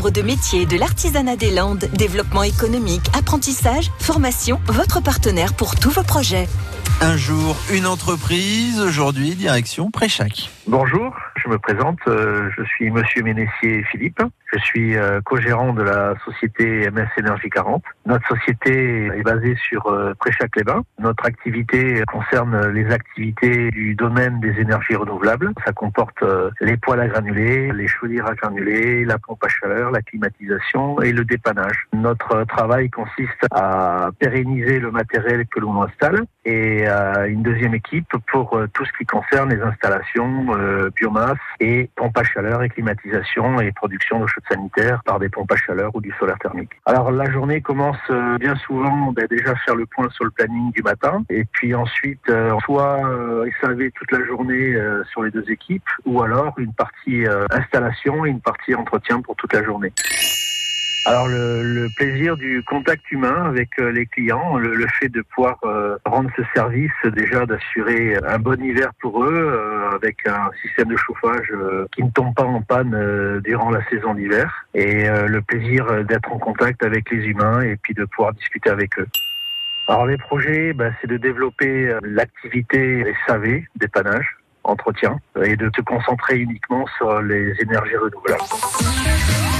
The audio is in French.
Chambre de métier de l'artisanat des Landes, développement économique, apprentissage, formation, votre partenaire pour tous vos projets. Un jour, une entreprise. Aujourd'hui, direction Préchac. Bonjour, me présente. euh, Je suis Monsieur Ménessier Philippe. Je suis euh, co-gérant de la société MS Énergie 40. Notre société est basée sur euh, Préchac-les-Bains. Notre activité concerne les activités du domaine des énergies renouvelables. Ça comporte les poêles à granulés, les chaudières à granulés, la pompe à chaleur, la climatisation et le dépannage. Notre travail consiste à pérenniser le matériel que l'on installe et euh, une deuxième équipe pour euh, tout ce qui concerne les installations euh, biomasse et pompe à chaleur et climatisation et production d'eau chaude sanitaire par des pompes à chaleur ou du solaire thermique. Alors la journée commence bien souvent ben, déjà faire le point sur le planning du matin et puis ensuite euh, soit euh, SAV toute la journée euh, sur les deux équipes ou alors une partie installation et une partie entretien pour toute la journée. Alors le, le plaisir du contact humain avec euh, les clients, le, le fait de pouvoir euh, rendre ce service, déjà d'assurer un bon hiver pour eux, euh, avec un système de chauffage euh, qui ne tombe pas en panne euh, durant la saison d'hiver, et euh, le plaisir d'être en contact avec les humains et puis de pouvoir discuter avec eux. Alors les projets, ben, c'est de développer l'activité SAV, dépannage, entretien, et de se concentrer uniquement sur les énergies renouvelables.